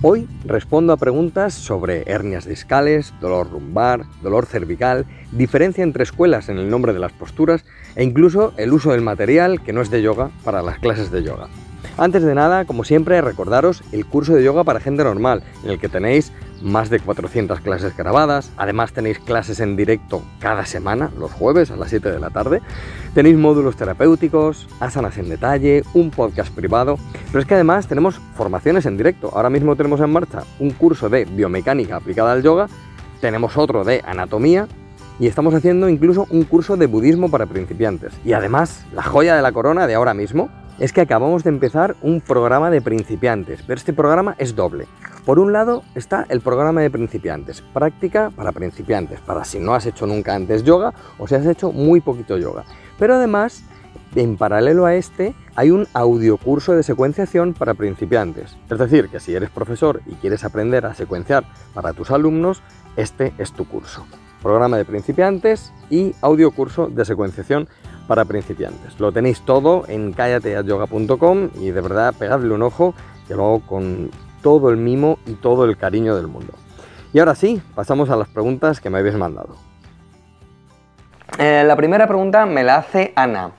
Hoy respondo a preguntas sobre hernias discales, dolor lumbar, dolor cervical, diferencia entre escuelas en el nombre de las posturas e incluso el uso del material que no es de yoga para las clases de yoga. Antes de nada, como siempre, recordaros el curso de yoga para gente normal, en el que tenéis más de 400 clases grabadas, además tenéis clases en directo cada semana, los jueves a las 7 de la tarde, tenéis módulos terapéuticos, asanas en detalle, un podcast privado, pero es que además tenemos formaciones en directo, ahora mismo tenemos en marcha un curso de biomecánica aplicada al yoga, tenemos otro de anatomía, y estamos haciendo incluso un curso de budismo para principiantes. Y además, la joya de la corona de ahora mismo, es que acabamos de empezar un programa de principiantes, pero este programa es doble. Por un lado está el programa de principiantes, práctica para principiantes, para si no has hecho nunca antes yoga o si has hecho muy poquito yoga. Pero además, en paralelo a este, hay un audiocurso de secuenciación para principiantes. Es decir, que si eres profesor y quieres aprender a secuenciar para tus alumnos, este es tu curso. Programa de principiantes y audiocurso de secuenciación para principiantes. Lo tenéis todo en callateayoga.com y de verdad pegadle un ojo, que lo hago con todo el mimo y todo el cariño del mundo. Y ahora sí, pasamos a las preguntas que me habéis mandado. Eh, la primera pregunta me la hace Ana.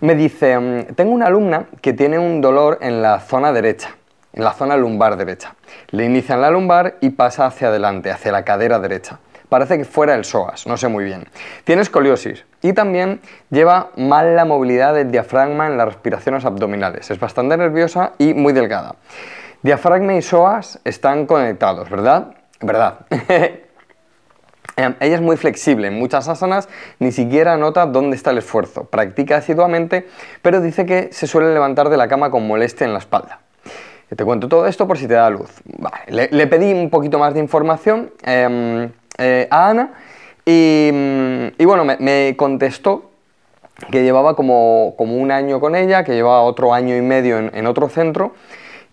Me dice, mm, tengo una alumna que tiene un dolor en la zona derecha, en la zona lumbar derecha. Le inicia en la lumbar y pasa hacia adelante, hacia la cadera derecha. Parece que fuera el psoas, no sé muy bien. Tiene escoliosis y también lleva mal la movilidad del diafragma en las respiraciones abdominales. Es bastante nerviosa y muy delgada. Diafragma y psoas están conectados, ¿verdad? ¿Verdad? Em, ella es muy flexible, en muchas asanas ni siquiera nota dónde está el esfuerzo. Practica asiduamente, pero dice que se suele levantar de la cama con molestia en la espalda. Te cuento todo esto por si te da luz. le, pedí un poquito más de información. Em, eh, a Ana y, bueno, me, contestó que llevaba como, un año con ella, que llevaba otro año y medio en, otro centro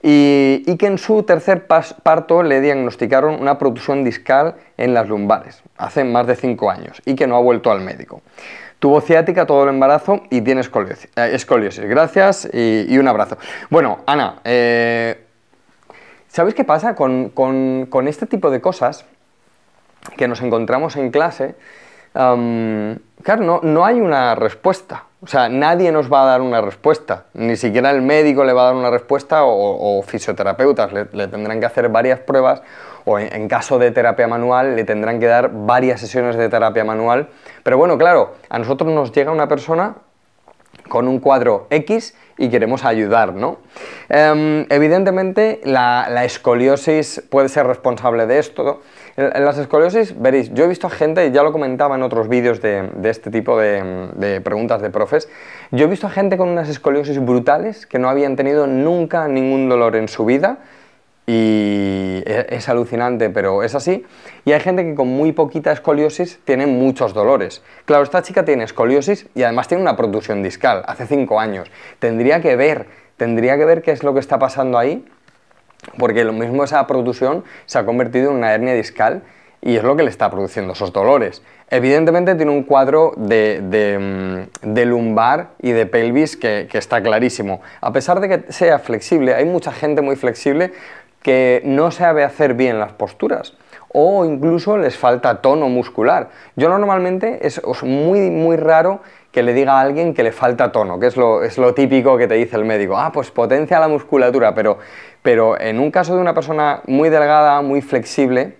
y, que en su tercer parto le diagnosticaron una protrusión discal en las lumbares hace más de cinco años y que no ha vuelto al médico. Tuvo ciática todo el embarazo y tiene escoliosis. Eh, Gracias y, un abrazo. Bueno, Ana, eh, ¿sabéis qué pasa con, con este tipo de cosas? que nos encontramos en clase, claro, no, hay una respuesta. O sea, nadie nos va a dar una respuesta. Ni siquiera el médico le va a dar una respuesta o, fisioterapeutas le, tendrán que hacer varias pruebas o en, caso de terapia manual le tendrán que dar varias sesiones de terapia manual. Pero bueno, claro, a nosotros nos llega una persona con un cuadro X y queremos ayudar, ¿no? Em, evidentemente la, escoliosis puede ser responsable de esto. En, las escoliosis, veréis, yo he visto a gente, ya lo comentaba en otros vídeos de, este tipo de, preguntas de profes, yo he visto a gente con unas escoliosis brutales que no habían tenido nunca ningún dolor en su vida y e, es alucinante, pero es así. Y hay gente que con muy poquita escoliosis tiene muchos dolores. Claro, esta chica tiene escoliosis y además tiene una protrusión discal, hace 5 años. Tendría que ver, tendría que ver qué es lo que está pasando ahí, porque lo mismo esa protrusión se ha convertido en una hernia discal y es lo que le está produciendo esos dolores. Evidentemente tiene un cuadro de, mm, lumbar y de pelvis que, que, está clarísimo. A pesar de que sea flexible, hay mucha gente muy flexible que no sabe hacer bien las posturas o incluso les falta tono muscular. Yo normalmente es, muy, muy raro que le diga a alguien que le falta tono, que es lo, es lo típico que te dice el médico. Ah, pues potencia la musculatura, pero, pero en un caso de una persona muy delgada, muy flexible,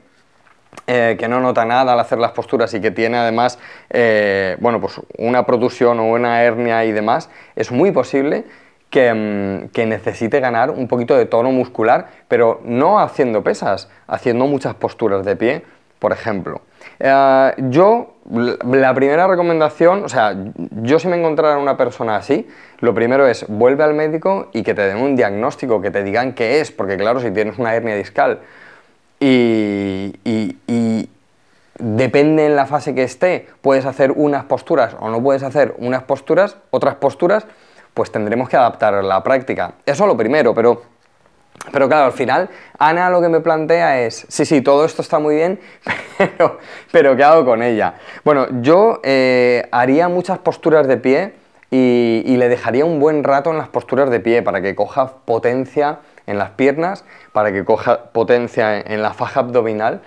eh, que no nota nada al hacer las posturas y que tiene además eh, bueno, pues una protusión o una hernia y demás, es muy posible Mm, que, necesite ganar un poquito de tono muscular, pero no haciendo pesas, haciendo muchas posturas de pie, por ejemplo. Eh, yo, la primera recomendación, o sea, yo si me encontrara una persona así, lo primero es vuelve al médico y que te den un diagnóstico, que te digan qué es, porque claro, si tienes una hernia discal y, depende en la fase que esté, puedes hacer unas posturas o no puedes hacer unas posturas, otras posturas, pues tendremos que adaptar la práctica. Eso lo primero, pero pero claro, al final, Ana lo que me plantea es, sí, sí, todo esto está muy bien, pero, pero ¿qué hago con ella? Bueno, yo eh, haría muchas posturas de pie y, le dejaría un buen rato en las posturas de pie para que coja potencia en las piernas, para que coja potencia en, la faja abdominal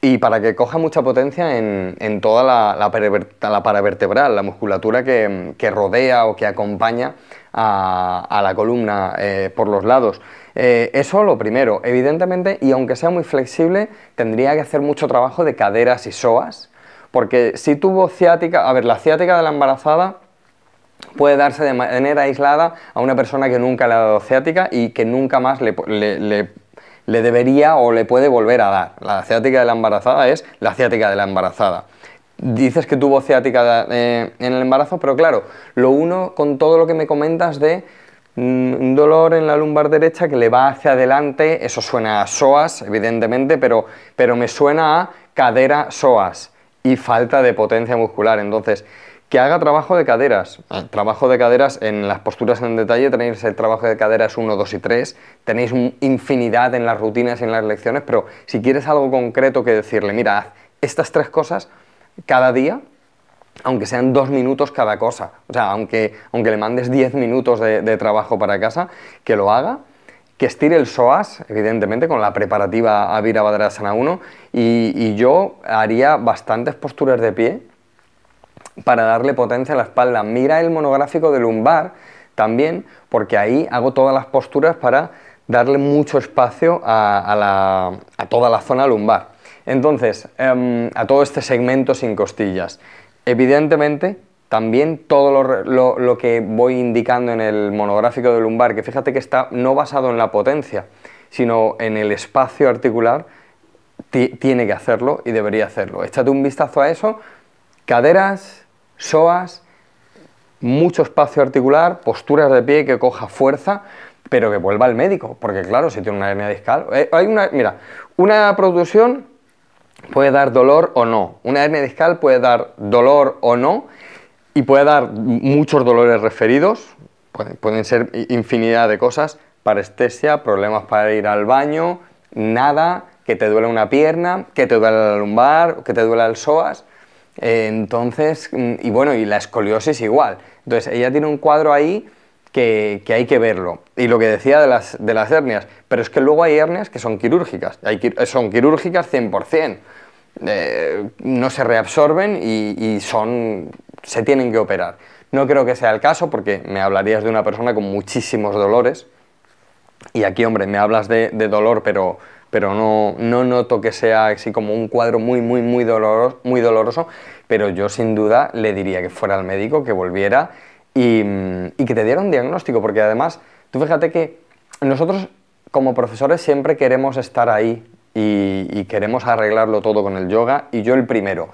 y para que coja mucha potencia en, toda la, la, paravertebral, la musculatura que, rodea o que acompaña a, la columna eh, por los lados. Eh, eso lo primero, evidentemente, y aunque sea muy flexible, tendría que hacer mucho trabajo de caderas y psoas, porque si tuvo ciática, a ver, la ciática de la embarazada puede darse de manera aislada a una persona que nunca le ha dado ciática y que nunca más le, debería o le puede volver a dar. La ciática de la embarazada es la ciática de la embarazada dices que tuvo ciática eh, en el embarazo, pero claro, lo uno con todo lo que me comentas de un dolor en la lumbar derecha que le va hacia adelante, eso suena a psoas, evidentemente, pero, pero me suena a cadera psoas y falta de potencia muscular. Entonces, que haga trabajo de caderas. Ah. Trabajo de caderas en las posturas en detalle, tenéis el trabajo de caderas 1, 2 y 3, tenéis infinidad en las rutinas y en las lecciones, pero si quieres algo concreto que decirle, mira, haz estas tres cosas cada día, aunque sean dos minutos cada cosa. O sea, aunque, aunque le mandes diez minutos de, trabajo para casa, que lo haga, que estire el psoas, evidentemente, con la preparativa a Virabhadrasana 1, y, y yo haría bastantes posturas de pie para darle potencia a la espalda. Mira el monográfico de lumbar también, porque ahí hago todas las posturas para darle mucho espacio a, a toda la zona lumbar. Entonces, em, a todo este segmento sin costillas. Evidentemente, también todo lo, que voy indicando en el monográfico de lumbar, que fíjate que está no basado en la potencia, sino en el espacio articular, tiene que hacerlo y debería hacerlo. Échate un vistazo a eso, caderas, psoas, mucho espacio articular, posturas de pie que coja fuerza, pero que vuelva al médico, porque claro, si tiene una hernia discal, eh, hay una, mira, una producción puede dar dolor o no. Una hernia discal puede dar dolor o no y puede dar muchos dolores referidos, pueden, ser infinidad de cosas, parestesia, problemas para ir al baño, nada, que te duele una pierna, que te duele la lumbar, que te duele el psoas. entonces, y bueno, y la escoliosis igual. Entonces, ella tiene un cuadro ahí que, hay que verlo. Y lo que decía de las, de las hernias, pero es que luego hay hernias que son quirúrgicas, hay, son quirúrgicas 100%. Eh, no se reabsorben y, son, se tienen que operar. No creo que sea el caso porque me hablarías de una persona con muchísimos dolores y aquí, hombre, me hablas de, dolor, pero, pero no, no, noto que sea así como un cuadro muy, muy, muy doloroso, muy doloroso, pero yo sin duda le diría que fuera al médico, que volviera y, y que te diera un diagnóstico, porque además, tú fíjate que nosotros como profesores siempre queremos estar ahí y, queremos arreglarlo todo con el yoga y yo el primero.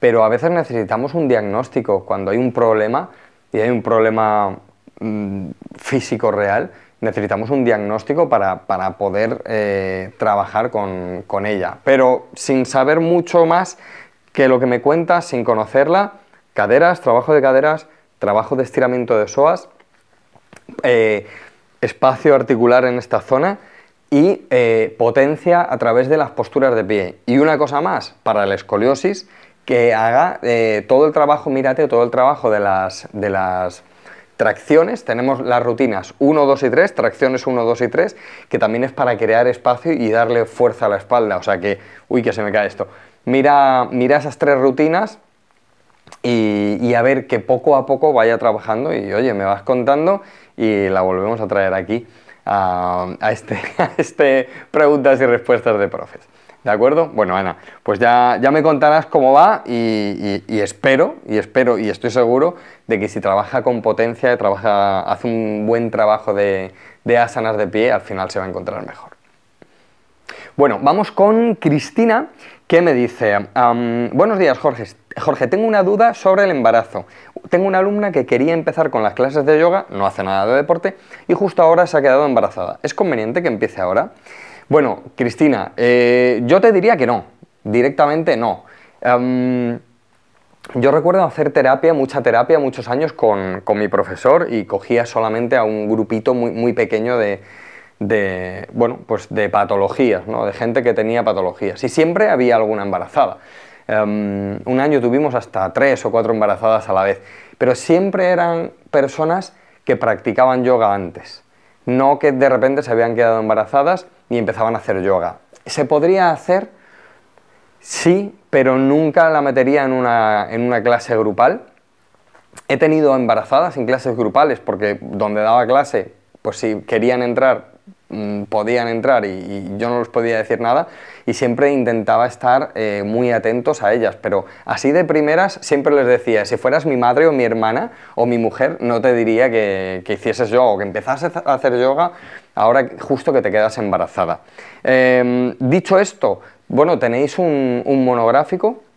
Pero a veces necesitamos un diagnóstico cuando hay un problema y hay un problema mm, físico real, necesitamos un diagnóstico para, poder eh, trabajar con, con, ella. Pero sin saber mucho más que lo que me cuentas, sin conocerla, caderas, trabajo de caderas, trabajo de estiramiento de psoas, eh, espacio articular en esta zona y eh, potencia a través de las posturas de pie. Y una cosa más, para la escoliosis, que haga eh, todo el trabajo, mírate, todo el trabajo de las, de las tracciones, tenemos las rutinas 1, 2 y 3, tracciones 1, 2 y 3, que también es para crear espacio y darle fuerza a la espalda, o sea que, uy, que se me cae esto. Mira, mira esas tres rutinas y, y a ver que poco a poco vaya trabajando y, oye, me vas contando y la volvemos a traer aquí a, este, este preguntas y respuestas de profes. ¿De acuerdo? Bueno, Ana, pues ya, ya me contarás cómo va y, espero, y espero, y estoy seguro de que si trabaja con potencia, trabaja, hace un buen trabajo de, de asanas de pie, al final se va a encontrar mejor. Bueno, vamos con Cristina, que me dice, buenos días Jorge, Jorge, tengo una duda sobre el embarazo. Tengo una alumna que quería empezar con las clases de yoga, no hace nada de deporte, y justo ahora se ha quedado embarazada. ¿Es conveniente que empiece ahora? Bueno, Cristina, eh, yo te diría que no, directamente no. yo recuerdo hacer terapia, mucha terapia, muchos años con, mi profesor y cogía solamente a un grupito muy, muy pequeño de, bueno, pues de patologías, ¿no? de gente que tenía patologías. Y siempre había alguna embarazada. Em, un año tuvimos hasta tres o cuatro embarazadas a la vez, pero siempre eran personas que practicaban yoga antes, no que de repente se habían quedado embarazadas y empezaban a hacer yoga. ¿Se podría hacer? Sí, pero nunca la metería en una, en una clase grupal. He tenido embarazadas en clases grupales porque donde daba clase, pues si querían entrar Mm, podían entrar y, yo no les podía decir nada y siempre intentaba estar eh, muy atentos a ellas, pero así de primeras siempre les decía, si fueras mi madre o mi hermana o mi mujer, no te diría que, hicieses yoga o que empezases a hacer yoga ahora justo que te quedas embarazada. Em, dicho esto, bueno, tenéis un monográfico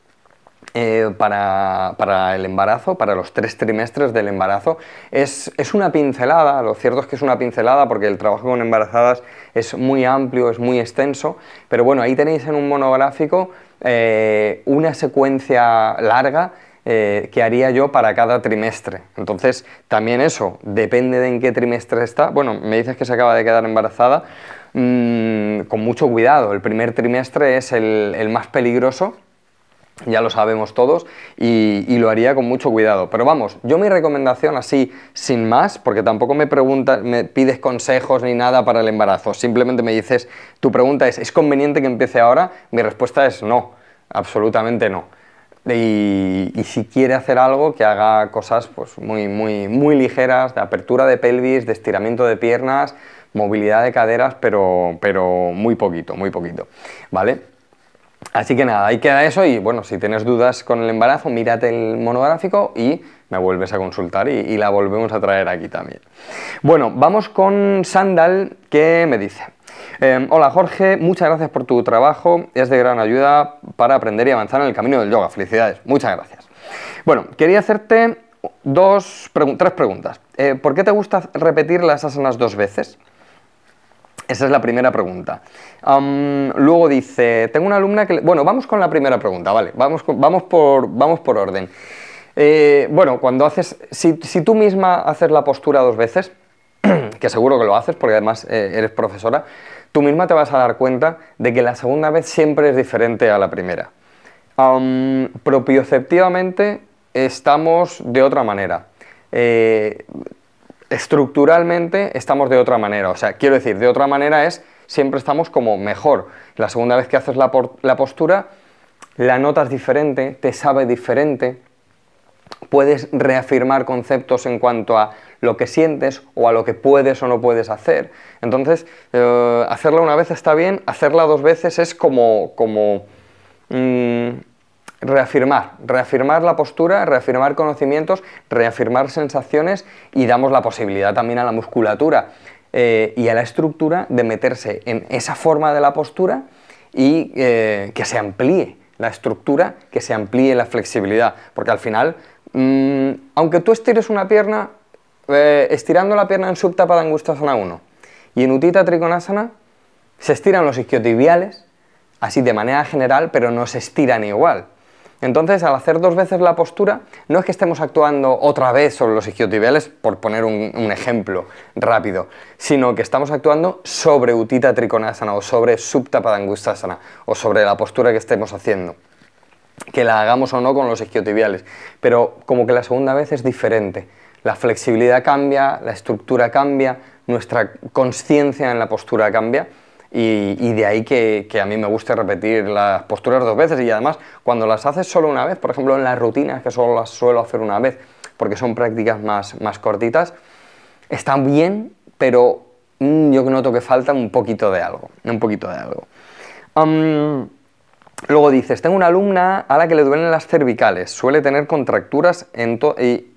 eh, para, el embarazo, para los tres trimestres del embarazo. Es, una pincelada, lo cierto es que es una pincelada porque el trabajo con embarazadas es muy amplio, es muy extenso, pero bueno, ahí tenéis en un monográfico eh, una secuencia larga eh, que haría yo para cada trimestre. Entonces, también eso, depende de en qué trimestre está. Bueno, me dices que se acaba de quedar embarazada, mm, con mucho cuidado. El primer trimestre es el más peligroso ya lo sabemos todos y, lo haría con mucho cuidado. Pero vamos, yo mi recomendación así, sin más, porque tampoco me preguntas, me pides consejos ni nada para el embarazo, simplemente me dices, tu pregunta es, ¿es conveniente que empiece ahora? Mi respuesta es no, absolutamente no. Y, si quiere hacer algo, que haga cosas pues, muy, muy, muy ligeras, de apertura de pelvis, de estiramiento de piernas, movilidad de caderas, pero, pero muy poquito, muy poquito. ¿Vale? Así que nada, ahí queda eso y bueno, si tienes dudas con el embarazo, mírate el monográfico y me vuelves a consultar y, la volvemos a traer aquí también. Bueno, vamos con Sandal que me dice, em, hola Jorge, muchas gracias por tu trabajo, es de gran ayuda para aprender y avanzar en el camino del yoga, felicidades, muchas gracias. Bueno, quería hacerte dos, tres preguntas. Eh, ¿Por qué te gusta repetir las asanas dos veces? Esa es la primera pregunta. luego dice, tengo una alumna que... Bueno, vamos con la primera pregunta, ¿vale? Vamos, vamos, por, vamos por orden. Eh, bueno, cuando haces... Si, tú misma haces la postura dos veces, que seguro que lo haces porque además eh, eres profesora, tú misma te vas a dar cuenta de que la segunda vez siempre es diferente a la primera. propioceptivamente estamos de otra manera. Eh, estructuralmente estamos de otra manera. O sea, quiero decir, de otra manera es siempre estamos como mejor. La segunda vez que haces la, postura, la notas diferente, te sabe diferente, puedes reafirmar conceptos en cuanto a lo que sientes o a lo que puedes o no puedes hacer. Entonces, eh, hacerla una vez está bien, hacerla dos veces es como, como mm, reafirmar, reafirmar la postura, reafirmar conocimientos, reafirmar sensaciones y damos la posibilidad también a la musculatura eh, y a la estructura de meterse en esa forma de la postura y eh, que se amplíe la estructura, que se amplíe la flexibilidad, porque al final, mm, aunque tú estires una pierna, eh, estirando la pierna en Subtapada Angustasana 1 y en Utita Trikonasana, se estiran los isquiotibiales, así de manera general, pero no se estiran igual. Entonces, al hacer dos veces la postura, no es que estemos actuando otra vez sobre los isquiotibiales, por poner un, ejemplo rápido, sino que estamos actuando sobre Utita Trikonasana o sobre Supta Padangustasana o sobre la postura que estemos haciendo. Que la hagamos o no con los isquiotibiales. Pero como que la segunda vez es diferente. La flexibilidad cambia, la estructura cambia, nuestra conciencia en la postura cambia y, de ahí que, a mí me guste repetir las posturas dos veces y además cuando las haces solo una vez, por ejemplo en las rutinas que solo las suelo hacer una vez porque son prácticas más, más cortitas, están bien, pero mm, yo noto que falta un poquito de algo, un poquito de algo. luego dices, tengo una alumna a la que le duelen las cervicales, suele tener contracturas en y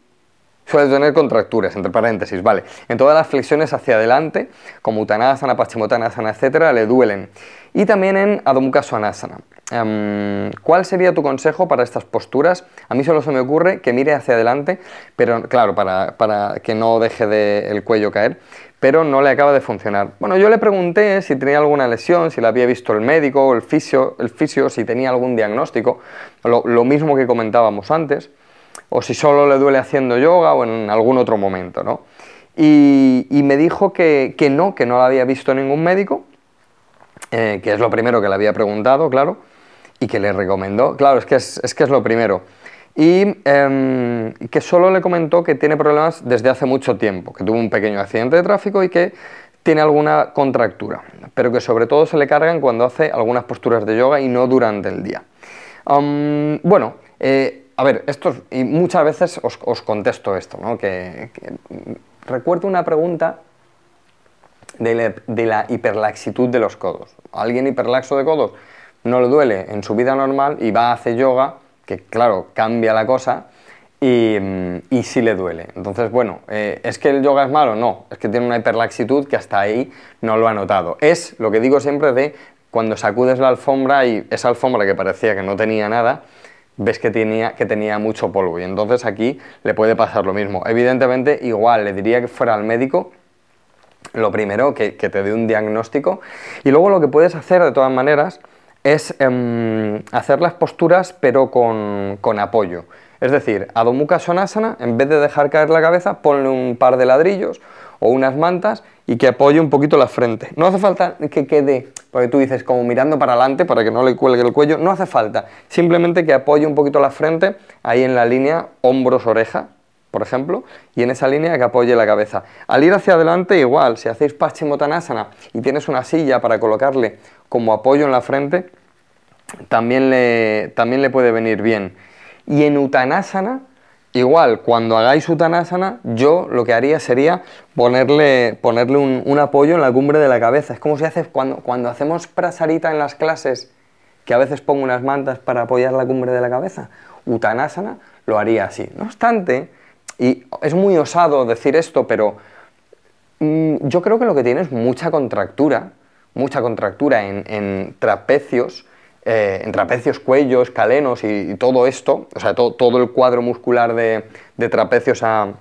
Suele tener contracturas, entre paréntesis, ¿vale? En todas las flexiones hacia adelante, como Uttanasana, Paschimottanasana, etc., le duelen. y también en Adho Svanasana. Em, ¿Cuál sería tu consejo para estas posturas? A mí solo se me ocurre que mire hacia adelante, pero claro, para, para que no deje de el cuello caer, pero no le acaba de funcionar. Bueno, yo le pregunté si tenía alguna lesión, si la había visto el médico el fisio, el fisio si tenía algún diagnóstico, lo, lo, mismo que comentábamos antes, o si solo le duele haciendo yoga o en algún otro momento, ¿no? Y, me dijo que, que, no, que no la había visto ningún médico, eh, que es lo primero que le había preguntado, claro, y que le recomendó, claro, es que es, es, que es lo primero, y eh, que solo le comentó que tiene problemas desde hace mucho tiempo, que tuvo un pequeño accidente de tráfico y que tiene alguna contractura, pero que sobre todo se le cargan cuando hace algunas posturas de yoga y no durante el día. Bueno, eh, a ver, esto, y muchas veces os, contesto esto, ¿no? que, recuerdo una pregunta de la, hiperlaxitud de los codos. ¿Alguien hiperlaxo de codos? no le duele en su vida normal y va a hacer yoga, que claro, cambia la cosa, y, y sí le duele. Entonces, bueno, eh, ¿es que el yoga es malo? No, es que tiene una hiperlaxitud que hasta ahí no lo ha notado. Es lo que digo siempre de cuando sacudes la alfombra y esa alfombra que parecía que no tenía nada, ves que tenía, que tenía mucho polvo. Y entonces aquí le puede pasar lo mismo. Evidentemente, igual, le diría que fuera al médico lo primero, que, que te dé un diagnóstico. Y luego lo que puedes hacer de todas maneras es eh, hacer las posturas pero con, con, apoyo. Es decir, Adho Mukha Svanasana, en vez de dejar caer la cabeza, ponle un par de ladrillos o unas mantas y que apoye un poquito la frente. No hace falta que quede, porque tú dices como mirando para adelante para que no le cuelgue el cuello, no hace falta. Simplemente que apoye un poquito la frente ahí en la línea hombros-oreja, por ejemplo, y en esa línea que apoye la cabeza. Al ir hacia adelante igual, si hacéis Paschimottanasana y tienes una silla para colocarle como apoyo en la frente, también le, también le puede venir bien. Y en Uttanasana, igual, cuando hagáis Uttanasana, yo lo que haría sería ponerle, ponerle un, apoyo en la cumbre de la cabeza. Es como si haces cuando, cuando hacemos prasarita en las clases, que a veces pongo unas mantas para apoyar la cumbre de la cabeza. Uttanasana lo haría así. No obstante, y es muy osado decir esto, pero mmm, yo creo que lo que tiene es mucha contractura, mucha contractura en, en trapecios, eh, en trapecios, cuellos, calenos y, todo esto, o sea, to, todo el cuadro muscular de, de trapecios a,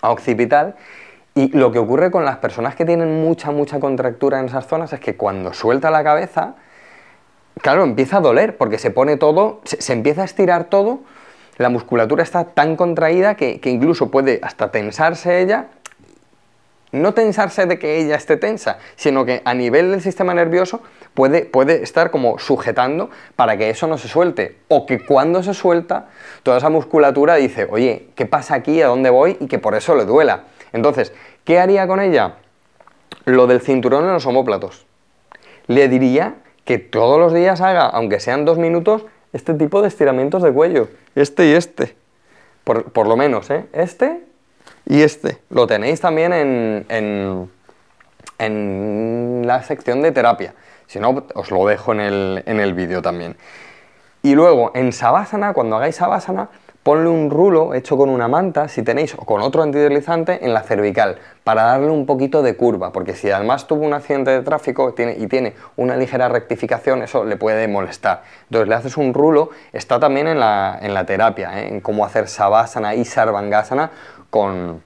a, occipital. Y lo que ocurre con las personas que tienen mucha, mucha contractura en esas zonas es que cuando suelta la cabeza, claro, empieza a doler, porque se pone todo, se, se empieza a estirar todo, la musculatura está tan contraída que, que incluso puede hasta tensarse ella no tensarse de que ella esté tensa, sino que a nivel del sistema nervioso puede, puede estar como sujetando para que eso no se suelte. O que cuando se suelta, toda esa musculatura dice, oye, ¿qué pasa aquí? ¿A dónde voy? Y que por eso le duela. Entonces, ¿qué haría con ella? Lo del cinturón en los homóplatos. Le diría que todos los días haga, aunque sean dos minutos, este tipo de estiramientos de cuello. Este y este. Por, por lo menos, ¿eh? Este y este. Lo tenéis también en, en, en la sección de terapia. Si no, os lo dejo en el, en el vídeo también. Y luego, en Savasana, cuando hagáis Savasana, ponle un rulo hecho con una manta, si tenéis, o con otro antideslizante, en la cervical, para darle un poquito de curva, porque si además tuvo un accidente de tráfico tiene, y tiene una ligera rectificación, eso le puede molestar. Entonces le haces un rulo, está también en la, en la terapia, ¿eh? en cómo hacer Savasana y Sarvangasana con,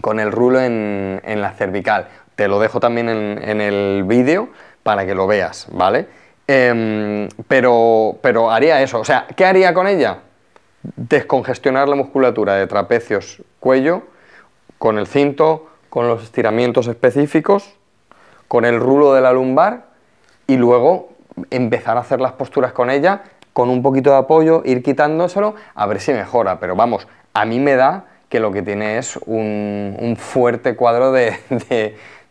con el rulo en, en, la cervical. Te lo dejo también en, en el vídeo para que lo veas, ¿vale? Eh, pero, pero haría eso. O sea, ¿qué haría con ella? Descongestionar la musculatura de trapecios, cuello, con el cinto, con los estiramientos específicos, con el rulo de la lumbar y luego empezar a hacer las posturas con ella con un poquito de apoyo, ir quitándoselo, a ver si mejora. Pero vamos, a mí me da que lo que tiene es un, fuerte cuadro de,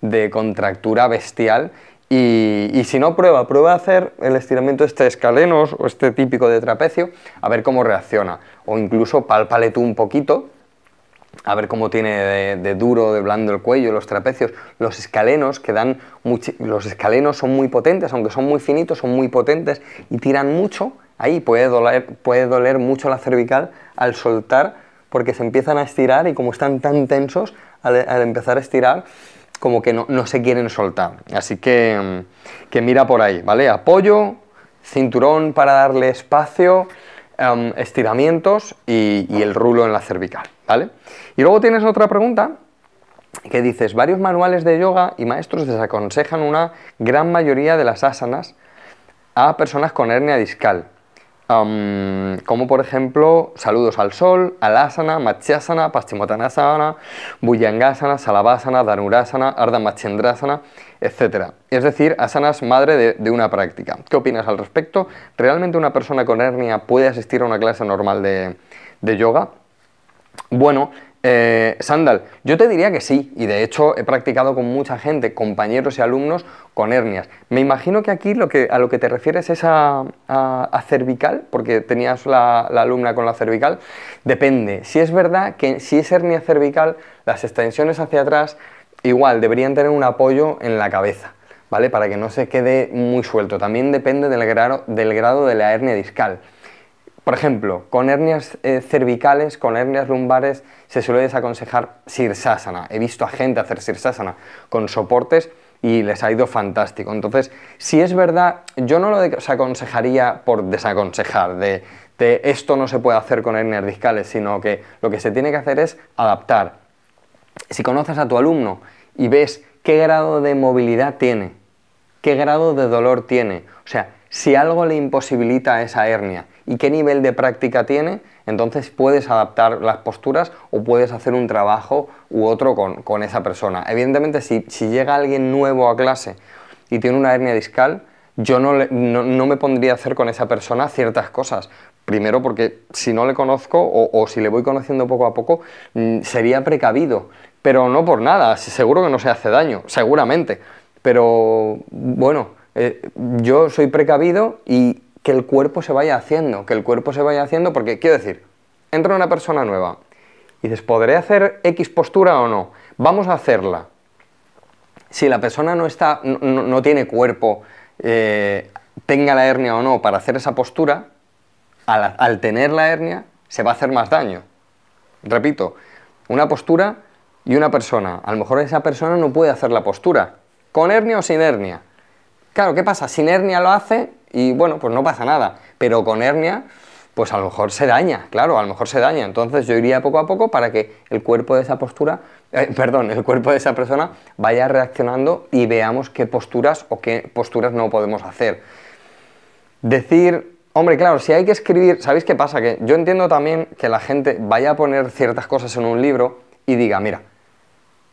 de, contractura bestial. Y, y, si no prueba, prueba a hacer el estiramiento este escalenos o este típico de trapecio, a ver cómo reacciona. O incluso pálpale tú un poquito, a ver cómo tiene de, de, duro, de blando el cuello, los trapecios, los escalenos que dan los escalenos son muy potentes, aunque son muy finitos, son muy potentes y tiran mucho. Ahí puede doler, puede doler mucho la cervical al soltar porque se empiezan a estirar y como están tan tensos, al, empezar a estirar, como que no, se quieren soltar. Así que, mm, que mira por ahí, ¿vale? Apoyo, cinturón para darle espacio, em, estiramientos y, y, el rulo en la cervical, ¿vale? Y luego tienes otra pregunta que dices, varios manuales de yoga y maestros desaconsejan una gran mayoría de las asanas a personas con hernia discal como por ejemplo saludos al sol, alasana, machyasana, paschimottanasana, bhujangasana, salavasana, dhanurasana, ardhamachendrasana, etc. Es decir, asanas madre de, una práctica. ¿Qué opinas al respecto? ¿Realmente una persona con hernia puede asistir a una clase normal de, de yoga? Bueno, eh, Sandal, yo te diría que sí, y de hecho he practicado con mucha gente, compañeros y alumnos con hernias. Me imagino que aquí lo que, a lo que te refieres es a, cervical, porque tenías la, alumna con la cervical. Depende. Si es verdad que si es hernia cervical, las extensiones hacia atrás igual deberían tener un apoyo en la cabeza, ¿vale? Para que no se quede muy suelto. También depende del grado, del grado de la hernia discal. Por ejemplo, con hernias eh, cervicales, con hernias lumbares, se suele desaconsejar sirsasana. He visto a gente hacer sirsasana con soportes y les ha ido fantástico. Entonces, si es verdad, yo no lo desaconsejaría por desaconsejar, de, de esto no se puede hacer con hernias discales, sino que lo que se tiene que hacer es adaptar. Si conoces a tu alumno y ves qué grado de movilidad tiene, qué grado de dolor tiene, o sea, si algo le imposibilita esa hernia y qué nivel de práctica tiene, entonces puedes adaptar las posturas o puedes hacer un trabajo u otro con, esa persona. Evidentemente, si, llega alguien nuevo a clase y tiene una hernia discal, yo no, no, me pondría a hacer con esa persona ciertas cosas. Primero porque si no le conozco o, si le voy conociendo poco a poco, mm, sería precavido. Pero no por nada, seguro que no se hace daño, seguramente. Pero bueno, eh, yo soy precavido y que el cuerpo se vaya haciendo, que el cuerpo se vaya haciendo, porque quiero decir, entra una persona nueva y dices, ¿podré hacer X postura o no? Vamos a hacerla. Si la persona no, está, no, tiene cuerpo, eh, tenga la hernia o no para hacer esa postura, al, al tener la hernia se va a hacer más daño. Repito, una postura y una persona. A lo mejor esa persona no puede hacer la postura, con hernia o sin hernia. Claro, ¿qué pasa? Sin hernia lo hace y bueno, pues no pasa nada, pero con hernia pues a lo mejor se daña, claro, a lo mejor se daña. Entonces yo iría poco a poco para que el cuerpo de esa postura, eh, perdón, el cuerpo de esa persona vaya reaccionando y veamos qué posturas o qué posturas no podemos hacer. Decir, hombre, claro, si hay que escribir, ¿sabéis qué pasa? Que yo entiendo también que la gente vaya a poner ciertas cosas en un libro y diga, mira,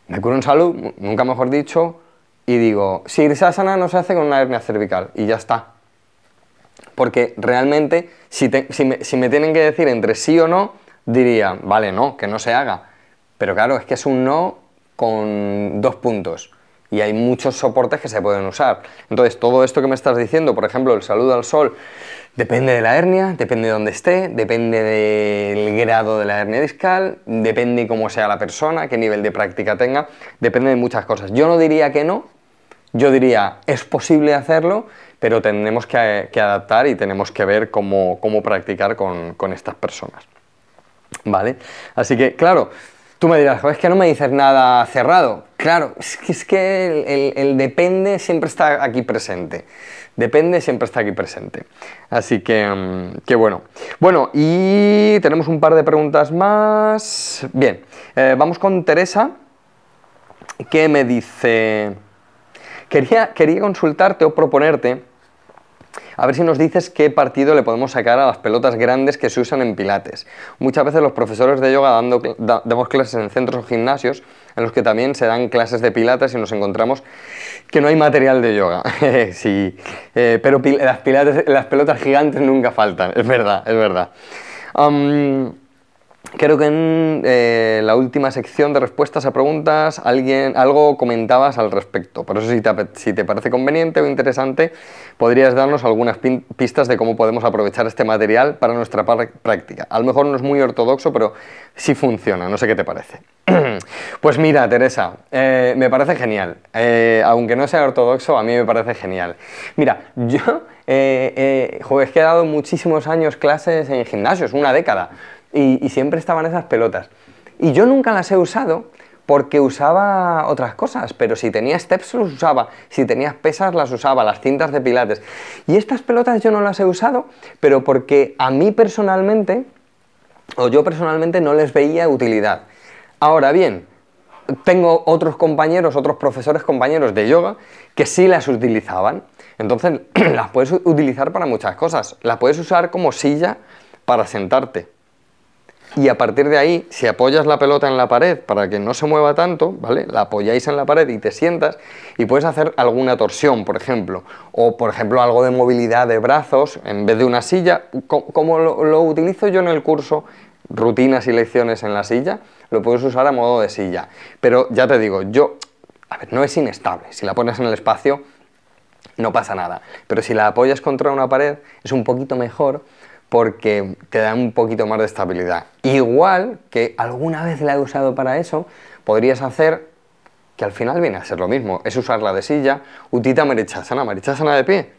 me curo en salud, nunca mejor dicho, y digo, si Sirsasana no se hace con una hernia cervical y ya está porque realmente si, me, tienen que decir entre sí o no, diría, vale, no, que no se haga. Pero claro, es que es un no con dos puntos y hay muchos soportes que se pueden usar. Entonces, todo esto que me estás diciendo, por ejemplo, el saludo al sol, depende de la hernia, depende de dónde esté, depende del grado de la hernia discal, depende cómo sea la persona, qué nivel de práctica tenga, depende de muchas cosas. Yo no diría que no, yo diría, es posible hacerlo, pero tenemos que, adaptar y tenemos que ver cómo, practicar con, estas personas. ¿Vale? Así que, claro, tú me dirás, es que no me dices nada cerrado. Claro, es que, el, depende siempre está aquí presente. Depende siempre está aquí presente. Así que, mm, que bueno. Bueno, y tenemos un par de preguntas más. Bien, eh, vamos con Teresa, que me dice... Quería, quería consultarte o proponerte a ver si nos dices qué partido le podemos sacar a las pelotas grandes que se usan en pilates. Muchas veces los profesores de yoga dando, damos clases en centros o gimnasios en los que también se dan clases de pilates y nos encontramos que no hay material de yoga. sí, eh, pero las, pilates, las pelotas gigantes nunca faltan, es verdad, es verdad. Creo que en eh, la última sección de respuestas a preguntas alguien, algo comentabas al respecto. Por eso si te, si te parece conveniente o interesante, podrías darnos algunas pistas de cómo podemos aprovechar este material para nuestra práctica. A lo mejor no es muy ortodoxo, pero sí funciona. No sé qué te parece. pues mira, Teresa, eh, me parece genial. Eh, aunque no sea ortodoxo, a mí me parece genial. Mira, yo es que he dado muchísimos años clases en gimnasios, una década y, siempre estaban esas pelotas. Y yo nunca las he usado porque usaba otras cosas, pero si tenía steps los usaba, si tenías pesas las usaba, las cintas de pilates. Y estas pelotas yo no las he usado, pero porque a mí personalmente, o yo personalmente no les veía utilidad. Ahora bien, tengo otros compañeros, otros profesores compañeros de yoga que sí las utilizaban. Entonces las puedes utilizar para muchas cosas. Las puedes usar como silla para sentarte y a partir de ahí, si apoyas la pelota en la pared para que no se mueva tanto, ¿vale? La apoyáis en la pared y te sientas y puedes hacer alguna torsión, por ejemplo, o por ejemplo algo de movilidad de brazos en vez de una silla, como lo, utilizo yo en el curso, rutinas y lecciones en la silla, lo puedes usar a modo de silla. Pero ya te digo, yo, a ver, no es inestable, si la pones en el espacio no pasa nada, pero si la apoyas contra una pared es un poquito mejor porque te da un poquito más de estabilidad. Igual que alguna vez la he usado para eso, podrías hacer que al final viene a ser lo mismo, es usarla de silla, utita marichasana, marichasana de pie,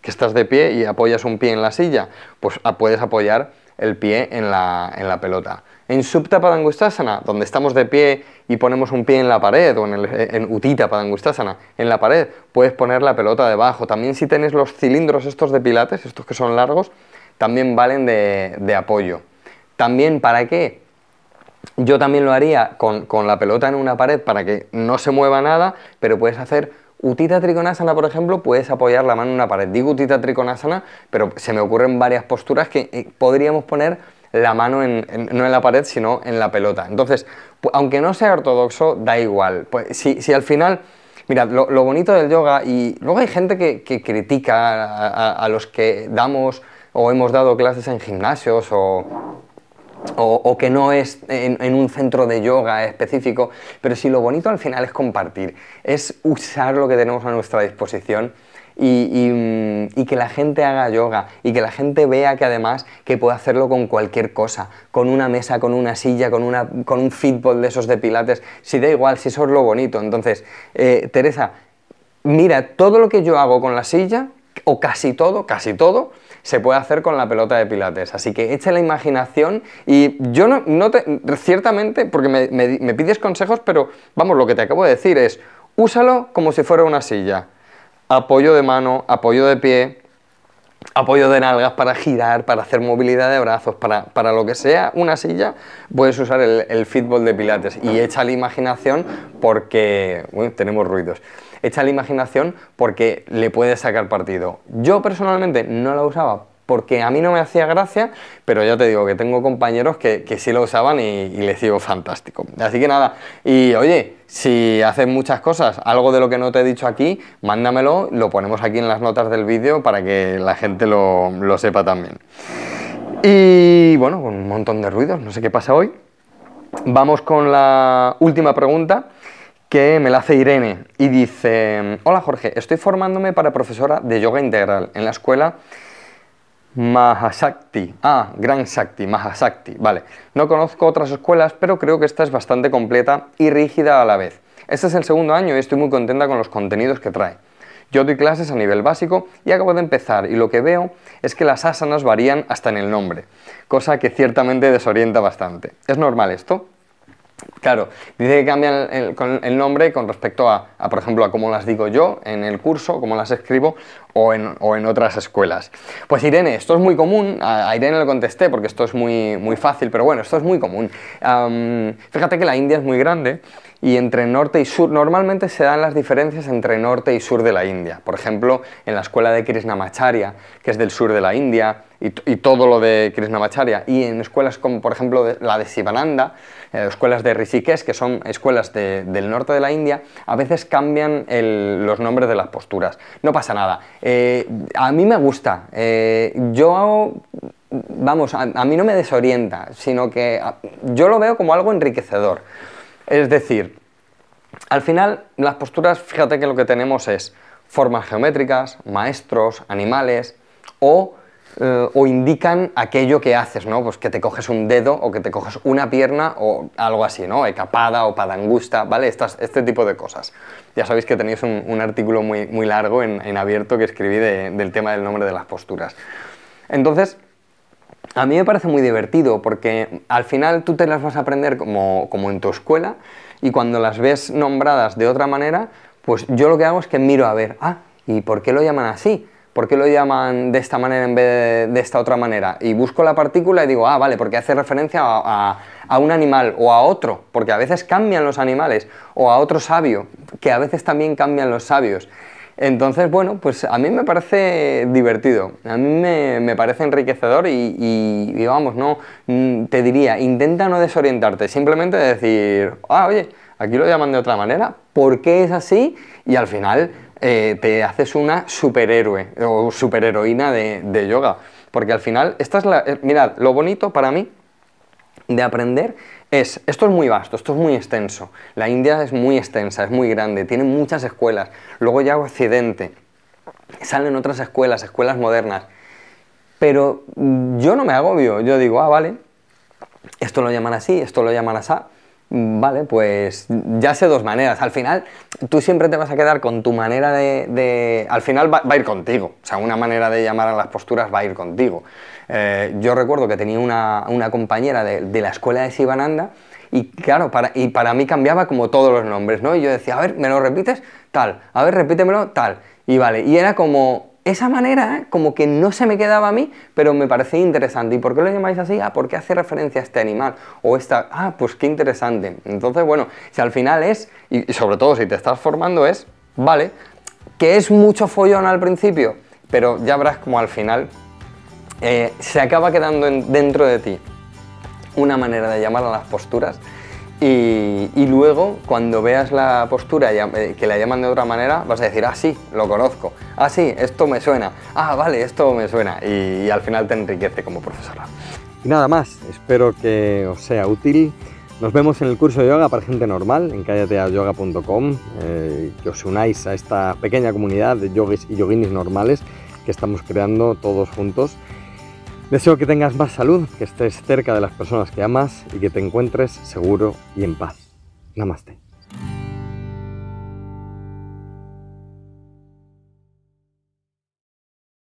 que estás de pie y apoyas un pie en la silla, pues puedes apoyar el pie en la, en la pelota. En Supta Padangustasana, donde estamos de pie y ponemos un pie en la pared, o en, el, en Utita Padangustasana, en la pared, puedes poner la pelota debajo. También si tienes los cilindros estos de pilates, estos que son largos, también valen de, apoyo. También, ¿para qué? Yo también lo haría con, la pelota en una pared para que no se mueva nada, pero puedes hacer Utita Trikonasana, por ejemplo, puedes apoyar la mano en una pared. Digo Utita Trikonasana, pero se me ocurren varias posturas que eh, podríamos poner la mano no en la pared, sino en la pelota. Entonces, aunque no sea ortodoxo, da igual. Pues, si, al final, mira, lo, bonito del yoga, y luego hay gente que, critica a los que damos o hemos dado clases en gimnasios o, o, que no es en, un centro de yoga específico, pero si lo bonito al final es compartir, es usar lo que tenemos a nuestra disposición y, y, que la gente haga yoga y que la gente vea que además que puede hacerlo con cualquier cosa, con una mesa, con una silla, con, una, con un fitball de esos de pilates, si da igual, si eso es lo bonito. Entonces, eh, Teresa, mira, todo lo que yo hago con la silla, o casi todo, casi todo, se puede hacer con la pelota de pilates. Así que eche la imaginación y yo no, no te, ciertamente, porque me, pides consejos, pero vamos, lo que te acabo de decir es, úsalo como si fuera una silla. Apoyo de mano, apoyo de pie, apoyo de nalgas para girar, para hacer movilidad de brazos, para, lo que sea una silla, puedes usar el, el de pilates y echa la imaginación porque tenemos ruidos echa la imaginación porque le puedes sacar partido. Yo personalmente no la usaba porque a mí no me hacía gracia, pero ya te digo que tengo compañeros que, sí lo usaban y, les digo fantástico. Así que nada, y oye, si haces muchas cosas, algo de lo que no te he dicho aquí, mándamelo, lo ponemos aquí en las notas del vídeo para que la gente lo, lo sepa también. Y bueno, con un montón de ruidos, no sé qué pasa hoy. Vamos con la última pregunta que me la hace Irene y dice, hola Jorge, estoy formándome para profesora de yoga integral en la escuela Mahasakti. Ah, Gran Shakti, Mahasakti. Vale, no conozco otras escuelas, pero creo que esta es bastante completa y rígida a la vez. Este es el segundo año y estoy muy contenta con los contenidos que trae. Yo doy clases a nivel básico y acabo de empezar y lo que veo es que las asanas varían hasta en el nombre, cosa que ciertamente desorienta bastante. ¿Es normal esto? Claro, dice que cambian el, nombre con respecto a, por ejemplo, a cómo las digo yo en el curso, cómo las escribo o en, otras escuelas. Pues Irene, esto es muy común, a, Irene le contesté porque esto es muy, muy fácil, pero bueno, esto es muy común. fíjate que la India es muy grande y entre norte y sur, normalmente se dan las diferencias entre norte y sur de la India. Por ejemplo, en la escuela de Krishnamacharya, que es del sur de la India, y, todo lo de Krishnamacharya, y en escuelas como por ejemplo la de Sivananda, eh, escuelas de Rishikesh, que son escuelas del norte de la India, a veces cambian los nombres de las posturas. No pasa nada. Eh, a mí me gusta. Eh, yo, vamos, a, mí no me desorienta, sino que yo lo veo como algo enriquecedor. Es decir, al final las posturas, fíjate que lo que tenemos es formas geométricas, maestros, animales o eh, o indican aquello que haces, ¿no? Pues que te coges un dedo o que te coges una pierna o algo así, ¿no? Ecapada o padangusta, ¿vale? este tipo de cosas. Ya sabéis que tenéis un, artículo muy, muy largo en, abierto que escribí del tema del nombre de las posturas. Entonces, a mí me parece muy divertido porque al final tú te las vas a aprender como, como en tu escuela y cuando las ves nombradas de otra manera, pues yo lo que hago es que miro a ver, ah, ¿y por qué lo llaman así? ¿Por qué lo llaman de esta manera en vez de, esta otra manera? Y busco la partícula y digo, ah, vale, porque hace referencia a, a, un animal o a otro, porque a veces cambian los animales, o a otro sabio, que a veces también cambian los sabios. Entonces, bueno, pues a mí me parece divertido, a mí me, parece enriquecedor y, y, vamos, no, mm, te diría, intenta no desorientarte, simplemente decir, ah, oye, aquí lo llaman de otra manera, ¿por qué es así? Y al final eh, te haces una superhéroe o superheroína de, de yoga. Porque al final, esta es la. Eh, mirad, lo bonito para mí de aprender es. Esto es muy vasto, esto es muy extenso. La India es muy extensa, es muy grande, tiene muchas escuelas. Luego ya Occidente. Salen otras escuelas, escuelas modernas. Pero yo no me agobio, yo digo, ah, vale, esto lo llaman así, esto lo llaman así. Vale, pues ya sé dos maneras. Al final, tú siempre te vas a quedar con tu manera de... al final va, a ir contigo. O sea, una manera de llamar a las posturas va a ir contigo. Eh, yo recuerdo que tenía una, compañera de, la escuela de Sivananda y claro, para, y para mí cambiaba como todos los nombres, ¿no? Y yo decía, a ver, ¿me lo repites? Tal. A ver, repítemelo, tal. Y vale, y era como esa manera, ¿eh? como que no se me quedaba a mí, pero me parecía interesante. ¿Y por qué lo llamáis así? Ah, porque hace referencia a este animal. O esta, ah, pues qué interesante. Entonces, bueno, si al final es, y sobre todo si te estás formando, es, vale, que es mucho follón al principio, pero ya verás como al final eh, se acaba quedando dentro de ti una manera de llamar a las posturas y, luego, cuando veas la postura eh, que la llaman de otra manera, vas a decir, ah, sí, lo conozco, ah, sí, esto me suena, ah, vale, esto me suena, y, al final te enriquece como profesora. Y nada más, espero que os sea útil. Nos vemos en el curso de yoga para gente normal en callateayoga.com, eh, que os unáis a esta pequeña comunidad de yogis y yoginis normales que estamos creando todos juntos. Deseo que tengas más salud, que estés cerca de las personas que amas y que te encuentres seguro y en paz. Namaste.